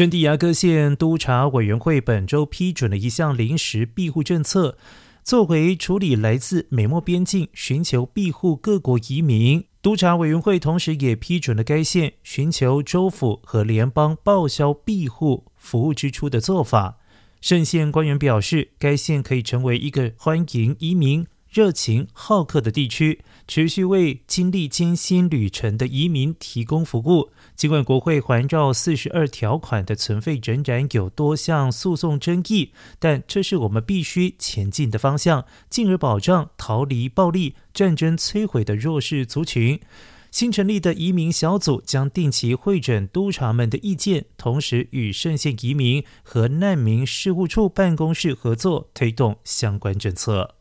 圣地亚哥县督察委员会本周批准了一项临时庇护政策，作为处理来自美墨边境寻求庇护各国移民。督察委员会同时也批准了该县寻求州府和联邦报销庇护服务支出的做法。圣县官员表示，该县可以成为一个欢迎移民。热情好客的地区，持续为经历艰辛旅程的移民提供服务。尽管国会环绕四十二条款的存废仍然有多项诉讼争议，但这是我们必须前进的方向，进而保障逃离暴力、战争摧毁的弱势族群。新成立的移民小组将定期会诊督察们的意见，同时与圣县移民和难民事务处办公室合作，推动相关政策。